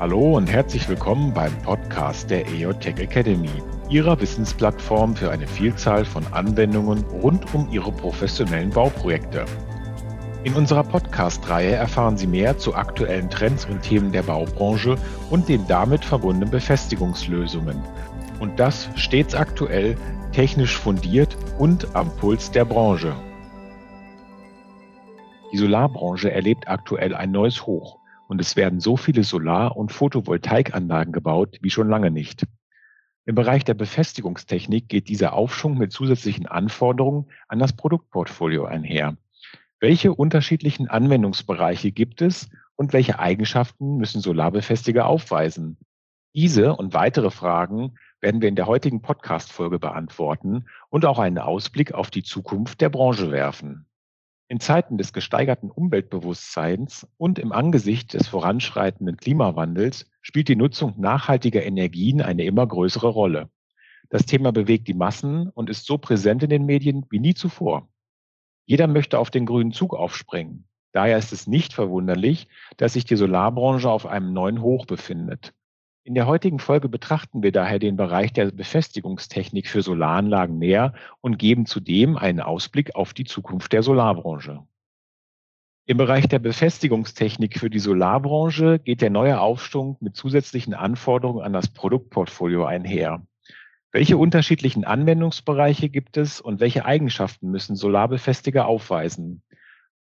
Hallo und herzlich willkommen beim Podcast der EOTech Academy, Ihrer Wissensplattform für eine Vielzahl von Anwendungen rund um Ihre professionellen Bauprojekte. In unserer Podcast-Reihe erfahren Sie mehr zu aktuellen Trends und Themen der Baubranche und den damit verbundenen Befestigungslösungen. Und das stets aktuell, technisch fundiert und am Puls der Branche. Die Solarbranche erlebt aktuell ein neues Hoch und es werden so viele Solar- und Photovoltaikanlagen gebaut wie schon lange nicht. Im Bereich der Befestigungstechnik geht dieser Aufschwung mit zusätzlichen Anforderungen an das Produktportfolio einher. Welche unterschiedlichen Anwendungsbereiche gibt es und welche Eigenschaften müssen Solarbefestiger aufweisen? Diese und weitere Fragen werden wir in der heutigen Podcast-Folge beantworten und auch einen Ausblick auf die Zukunft der Branche werfen. In Zeiten des gesteigerten Umweltbewusstseins und im Angesicht des voranschreitenden Klimawandels spielt die Nutzung nachhaltiger Energien eine immer größere Rolle. Das Thema bewegt die Massen und ist so präsent in den Medien wie nie zuvor. Jeder möchte auf den grünen Zug aufspringen. Daher ist es nicht verwunderlich, dass sich die Solarbranche auf einem neuen Hoch befindet. In der heutigen Folge betrachten wir daher den Bereich der Befestigungstechnik für Solaranlagen näher und geben zudem einen Ausblick auf die Zukunft der Solarbranche. Im Bereich der Befestigungstechnik für die Solarbranche geht der neue Aufschwung mit zusätzlichen Anforderungen an das Produktportfolio einher. Welche unterschiedlichen Anwendungsbereiche gibt es und welche Eigenschaften müssen Solarbefestiger aufweisen?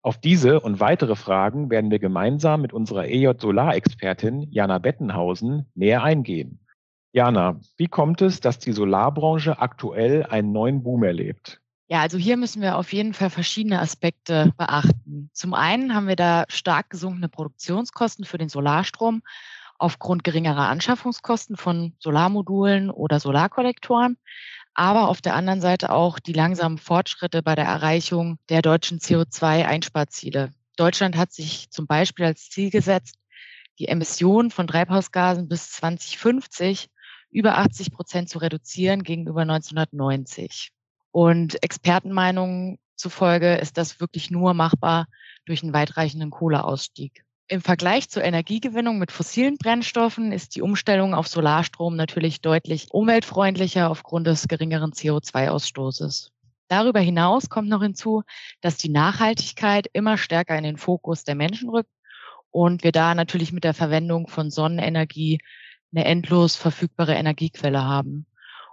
Auf diese und weitere Fragen werden wir gemeinsam mit unserer EJ Solar-Expertin Jana Bettenhausen näher eingehen. Jana, wie kommt es, dass die Solarbranche aktuell einen neuen Boom erlebt? Ja, also hier müssen wir auf jeden Fall verschiedene Aspekte beachten. Zum einen haben wir da stark gesunkene Produktionskosten für den Solarstrom aufgrund geringerer Anschaffungskosten von Solarmodulen oder Solarkollektoren aber auf der anderen Seite auch die langsamen Fortschritte bei der Erreichung der deutschen CO2-Einsparziele. Deutschland hat sich zum Beispiel als Ziel gesetzt, die Emissionen von Treibhausgasen bis 2050 über 80 Prozent zu reduzieren gegenüber 1990. Und Expertenmeinungen zufolge ist das wirklich nur machbar durch einen weitreichenden Kohleausstieg. Im Vergleich zur Energiegewinnung mit fossilen Brennstoffen ist die Umstellung auf Solarstrom natürlich deutlich umweltfreundlicher aufgrund des geringeren CO2-Ausstoßes. Darüber hinaus kommt noch hinzu, dass die Nachhaltigkeit immer stärker in den Fokus der Menschen rückt und wir da natürlich mit der Verwendung von Sonnenenergie eine endlos verfügbare Energiequelle haben.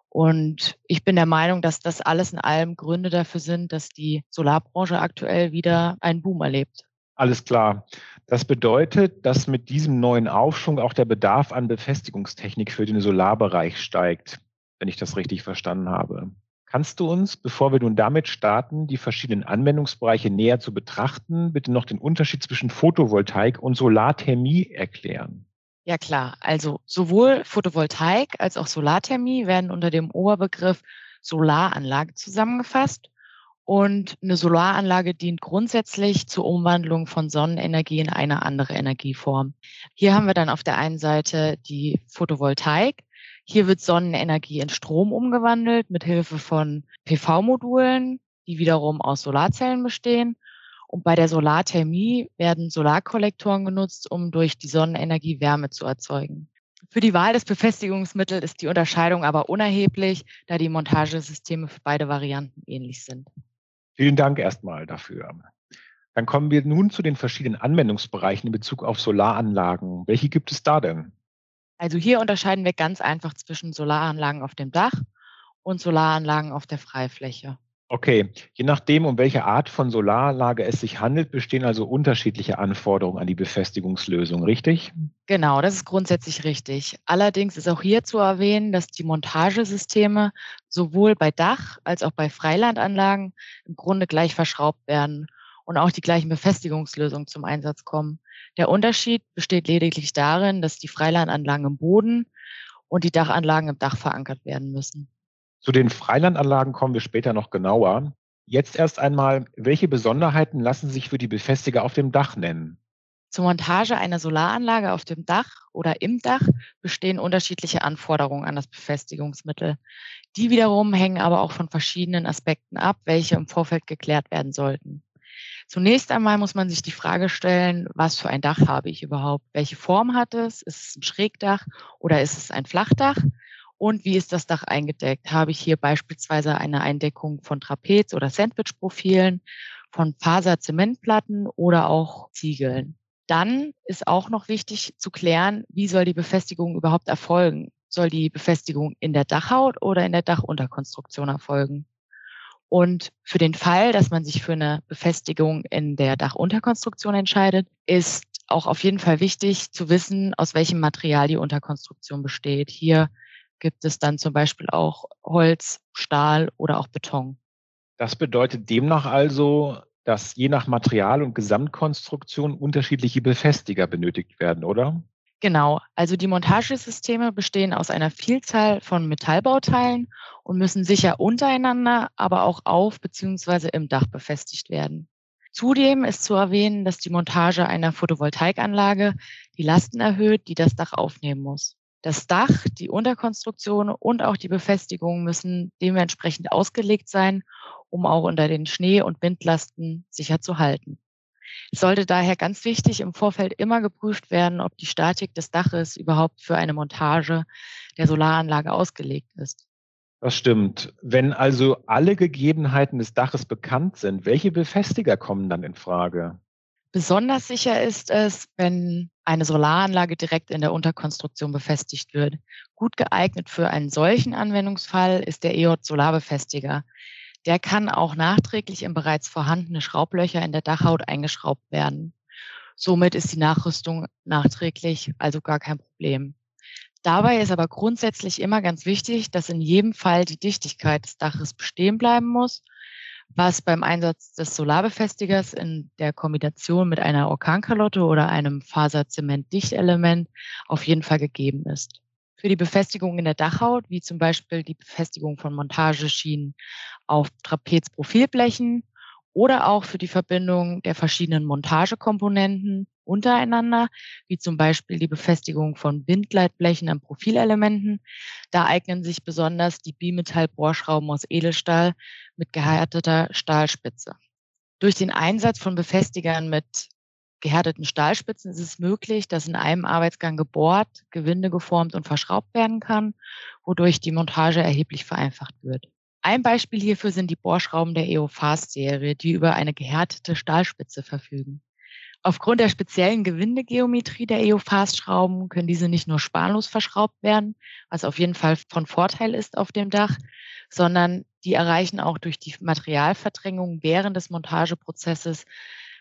Und ich bin der Meinung, dass das alles in allem Gründe dafür sind, dass die Solarbranche aktuell wieder einen Boom erlebt. Alles klar. Das bedeutet, dass mit diesem neuen Aufschwung auch der Bedarf an Befestigungstechnik für den Solarbereich steigt, wenn ich das richtig verstanden habe. Kannst du uns, bevor wir nun damit starten, die verschiedenen Anwendungsbereiche näher zu betrachten, bitte noch den Unterschied zwischen Photovoltaik und Solarthermie erklären? Ja klar, also sowohl Photovoltaik als auch Solarthermie werden unter dem Oberbegriff Solaranlage zusammengefasst und eine Solaranlage dient grundsätzlich zur Umwandlung von Sonnenenergie in eine andere Energieform. Hier haben wir dann auf der einen Seite die Photovoltaik. Hier wird Sonnenenergie in Strom umgewandelt mit Hilfe von PV-Modulen, die wiederum aus Solarzellen bestehen. Und bei der Solarthermie werden Solarkollektoren genutzt, um durch die Sonnenenergie Wärme zu erzeugen. Für die Wahl des Befestigungsmittels ist die Unterscheidung aber unerheblich, da die Montagesysteme für beide Varianten ähnlich sind. Vielen Dank erstmal dafür. Dann kommen wir nun zu den verschiedenen Anwendungsbereichen in Bezug auf Solaranlagen. Welche gibt es da denn? Also hier unterscheiden wir ganz einfach zwischen Solaranlagen auf dem Dach und Solaranlagen auf der Freifläche. Okay, je nachdem, um welche Art von Solaranlage es sich handelt, bestehen also unterschiedliche Anforderungen an die Befestigungslösung, richtig? Genau, das ist grundsätzlich richtig. Allerdings ist auch hier zu erwähnen, dass die Montagesysteme sowohl bei Dach- als auch bei Freilandanlagen im Grunde gleich verschraubt werden und auch die gleichen Befestigungslösungen zum Einsatz kommen. Der Unterschied besteht lediglich darin, dass die Freilandanlagen im Boden und die Dachanlagen im Dach verankert werden müssen. Zu den Freilandanlagen kommen wir später noch genauer. Jetzt erst einmal, welche Besonderheiten lassen sich für die Befestiger auf dem Dach nennen? Zur Montage einer Solaranlage auf dem Dach oder im Dach bestehen unterschiedliche Anforderungen an das Befestigungsmittel. Die wiederum hängen aber auch von verschiedenen Aspekten ab, welche im Vorfeld geklärt werden sollten. Zunächst einmal muss man sich die Frage stellen, was für ein Dach habe ich überhaupt? Welche Form hat es? Ist es ein Schrägdach oder ist es ein Flachdach? Und wie ist das Dach eingedeckt? Habe ich hier beispielsweise eine Eindeckung von Trapez- oder Sandwich-Profilen, von Faser-Zementplatten oder auch Ziegeln? Dann ist auch noch wichtig zu klären, wie soll die Befestigung überhaupt erfolgen? Soll die Befestigung in der Dachhaut oder in der Dachunterkonstruktion erfolgen? Und für den Fall, dass man sich für eine Befestigung in der Dachunterkonstruktion entscheidet, ist auch auf jeden Fall wichtig zu wissen, aus welchem Material die Unterkonstruktion besteht. Hier gibt es dann zum Beispiel auch Holz, Stahl oder auch Beton. Das bedeutet demnach also, dass je nach Material und Gesamtkonstruktion unterschiedliche Befestiger benötigt werden, oder? Genau, also die Montagesysteme bestehen aus einer Vielzahl von Metallbauteilen und müssen sicher untereinander, aber auch auf bzw. im Dach befestigt werden. Zudem ist zu erwähnen, dass die Montage einer Photovoltaikanlage die Lasten erhöht, die das Dach aufnehmen muss. Das Dach, die Unterkonstruktion und auch die Befestigung müssen dementsprechend ausgelegt sein, um auch unter den Schnee- und Windlasten sicher zu halten. Es sollte daher ganz wichtig im Vorfeld immer geprüft werden, ob die Statik des Daches überhaupt für eine Montage der Solaranlage ausgelegt ist. Das stimmt. Wenn also alle Gegebenheiten des Daches bekannt sind, welche Befestiger kommen dann in Frage? Besonders sicher ist es, wenn eine Solaranlage direkt in der Unterkonstruktion befestigt wird. Gut geeignet für einen solchen Anwendungsfall ist der EOT Solarbefestiger. Der kann auch nachträglich in bereits vorhandene Schraublöcher in der Dachhaut eingeschraubt werden. Somit ist die Nachrüstung nachträglich also gar kein Problem. Dabei ist aber grundsätzlich immer ganz wichtig, dass in jedem Fall die Dichtigkeit des Daches bestehen bleiben muss, was beim Einsatz des Solarbefestigers in der Kombination mit einer Orkankalotte oder einem Faserzement-Dichtelement auf jeden Fall gegeben ist für die Befestigung in der Dachhaut, wie zum Beispiel die Befestigung von Montageschienen auf Trapezprofilblechen oder auch für die Verbindung der verschiedenen Montagekomponenten untereinander, wie zum Beispiel die Befestigung von Bindleitblechen an Profilelementen. Da eignen sich besonders die Bimetall-Bohrschrauben aus Edelstahl mit gehärteter Stahlspitze. Durch den Einsatz von Befestigern mit gehärteten Stahlspitzen ist es möglich, dass in einem Arbeitsgang gebohrt, Gewinde geformt und verschraubt werden kann, wodurch die Montage erheblich vereinfacht wird. Ein Beispiel hierfür sind die Bohrschrauben der EOFAST-Serie, die über eine gehärtete Stahlspitze verfügen. Aufgrund der speziellen Gewindegeometrie der EOFAST-Schrauben können diese nicht nur spanlos verschraubt werden, was auf jeden Fall von Vorteil ist auf dem Dach, sondern die erreichen auch durch die Materialverdrängung während des Montageprozesses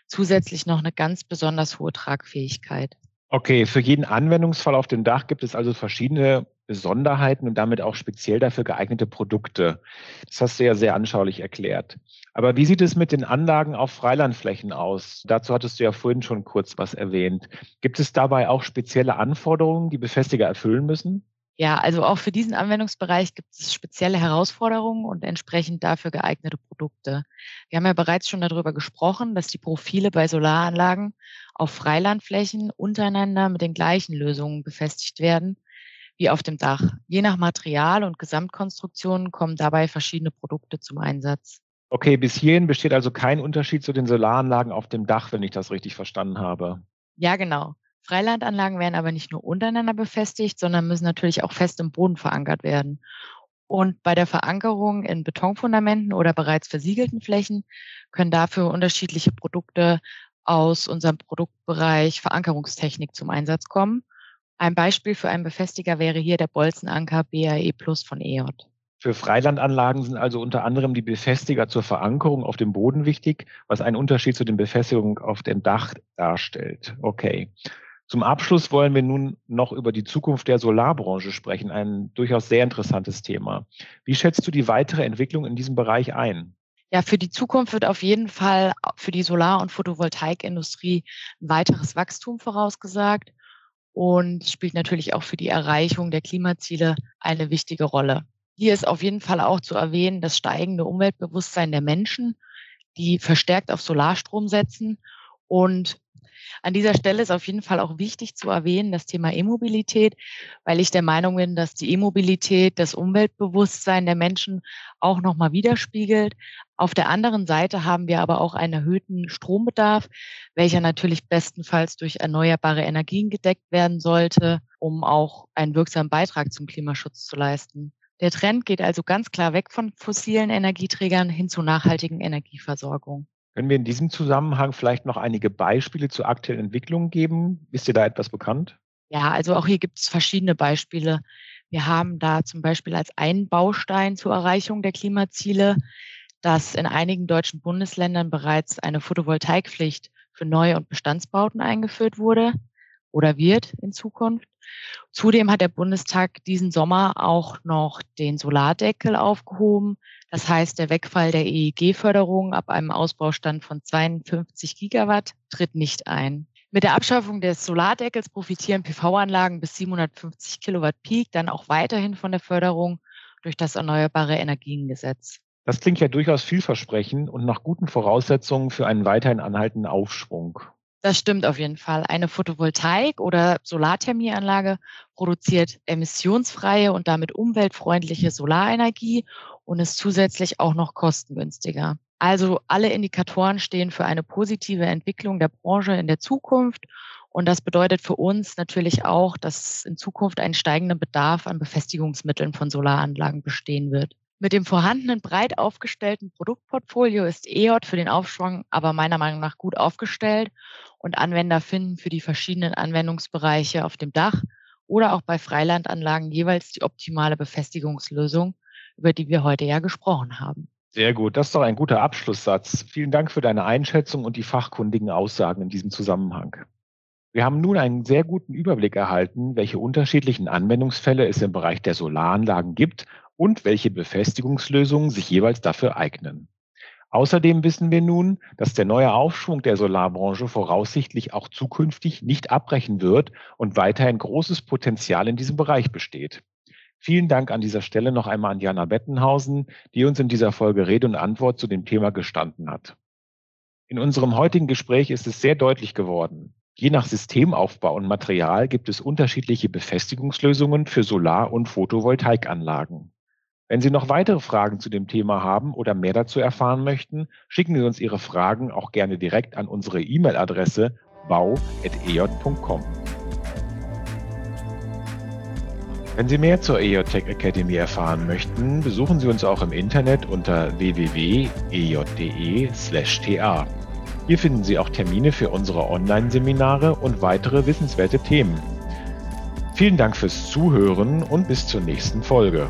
zusätzlich noch eine ganz besonders hohe Tragfähigkeit. Okay, für jeden Anwendungsfall auf dem Dach gibt es also verschiedene Besonderheiten und damit auch speziell dafür geeignete Produkte. Das hast du ja sehr anschaulich erklärt. Aber wie sieht es mit den Anlagen auf Freilandflächen aus? Dazu hattest du ja vorhin schon kurz was erwähnt. Gibt es dabei auch spezielle Anforderungen, die Befestiger erfüllen müssen? Ja, also auch für diesen Anwendungsbereich gibt es spezielle Herausforderungen und entsprechend dafür geeignete Produkte. Wir haben ja bereits schon darüber gesprochen, dass die Profile bei Solaranlagen auf Freilandflächen untereinander mit den gleichen Lösungen befestigt werden wie auf dem Dach. Je nach Material und Gesamtkonstruktion kommen dabei verschiedene Produkte zum Einsatz. Okay, bis hierhin besteht also kein Unterschied zu den Solaranlagen auf dem Dach, wenn ich das richtig verstanden habe. Ja, genau. Freilandanlagen werden aber nicht nur untereinander befestigt, sondern müssen natürlich auch fest im Boden verankert werden. Und bei der Verankerung in Betonfundamenten oder bereits versiegelten Flächen können dafür unterschiedliche Produkte aus unserem Produktbereich Verankerungstechnik zum Einsatz kommen. Ein Beispiel für einen Befestiger wäre hier der Bolzenanker BAE Plus von EJ. Für Freilandanlagen sind also unter anderem die Befestiger zur Verankerung auf dem Boden wichtig, was einen Unterschied zu den Befestigungen auf dem Dach darstellt. Okay. Zum Abschluss wollen wir nun noch über die Zukunft der Solarbranche sprechen, ein durchaus sehr interessantes Thema. Wie schätzt du die weitere Entwicklung in diesem Bereich ein? Ja, für die Zukunft wird auf jeden Fall für die Solar- und Photovoltaikindustrie weiteres Wachstum vorausgesagt und spielt natürlich auch für die Erreichung der Klimaziele eine wichtige Rolle. Hier ist auf jeden Fall auch zu erwähnen das steigende Umweltbewusstsein der Menschen, die verstärkt auf Solarstrom setzen und an dieser Stelle ist auf jeden Fall auch wichtig zu erwähnen, das Thema E-Mobilität, weil ich der Meinung bin, dass die E-Mobilität das Umweltbewusstsein der Menschen auch nochmal widerspiegelt, Auf der anderen Seite haben wir aber auch einen erhöhten Strombedarf, welcher natürlich bestenfalls durch erneuerbare Energien gedeckt werden sollte, um auch einen wirksamen Beitrag zum Klimaschutz zu leisten. Der Trend geht also ganz klar weg von fossilen Energieträgern hin zu nachhaltigen Energieversorgung. Können wir in diesem Zusammenhang vielleicht noch einige Beispiele zu aktuellen Entwicklungen geben? Ist dir da etwas bekannt? Ja, also auch hier gibt es verschiedene Beispiele. Wir haben da zum Beispiel als einen Baustein zur Erreichung der Klimaziele dass in einigen deutschen Bundesländern bereits eine Photovoltaikpflicht für Neu- und Bestandsbauten eingeführt wurde oder wird in Zukunft. Zudem hat der Bundestag diesen Sommer auch noch den Solardeckel aufgehoben. Das heißt, der Wegfall der EEG-Förderung ab einem Ausbaustand von 52 Gigawatt tritt nicht ein. Mit der Abschaffung des Solardeckels profitieren PV-Anlagen bis 750 Kilowatt Peak dann auch weiterhin von der Förderung durch das Erneuerbare Energiengesetz. Das klingt ja durchaus vielversprechend und nach guten Voraussetzungen für einen weiterhin anhaltenden Aufschwung. Das stimmt auf jeden Fall. Eine Photovoltaik- oder Solarthermieanlage produziert emissionsfreie und damit umweltfreundliche Solarenergie und ist zusätzlich auch noch kostengünstiger. Also alle Indikatoren stehen für eine positive Entwicklung der Branche in der Zukunft. Und das bedeutet für uns natürlich auch, dass in Zukunft ein steigender Bedarf an Befestigungsmitteln von Solaranlagen bestehen wird. Mit dem vorhandenen breit aufgestellten Produktportfolio ist EOT für den Aufschwung aber meiner Meinung nach gut aufgestellt und Anwender finden für die verschiedenen Anwendungsbereiche auf dem Dach oder auch bei Freilandanlagen jeweils die optimale Befestigungslösung, über die wir heute ja gesprochen haben. Sehr gut, das ist doch ein guter Abschlusssatz. Vielen Dank für deine Einschätzung und die fachkundigen Aussagen in diesem Zusammenhang. Wir haben nun einen sehr guten Überblick erhalten, welche unterschiedlichen Anwendungsfälle es im Bereich der Solaranlagen gibt und welche Befestigungslösungen sich jeweils dafür eignen. Außerdem wissen wir nun, dass der neue Aufschwung der Solarbranche voraussichtlich auch zukünftig nicht abbrechen wird und weiterhin großes Potenzial in diesem Bereich besteht. Vielen Dank an dieser Stelle noch einmal an Jana Bettenhausen, die uns in dieser Folge Rede und Antwort zu dem Thema gestanden hat. In unserem heutigen Gespräch ist es sehr deutlich geworden. Je nach Systemaufbau und Material gibt es unterschiedliche Befestigungslösungen für Solar- und Photovoltaikanlagen. Wenn Sie noch weitere Fragen zu dem Thema haben oder mehr dazu erfahren möchten, schicken Sie uns Ihre Fragen auch gerne direkt an unsere E-Mail-Adresse bau.ej.com. Wenn Sie mehr zur EJ Tech Academy erfahren möchten, besuchen Sie uns auch im Internet unter www.ej.de/ta. Hier finden Sie auch Termine für unsere Online-Seminare und weitere wissenswerte Themen. Vielen Dank fürs Zuhören und bis zur nächsten Folge.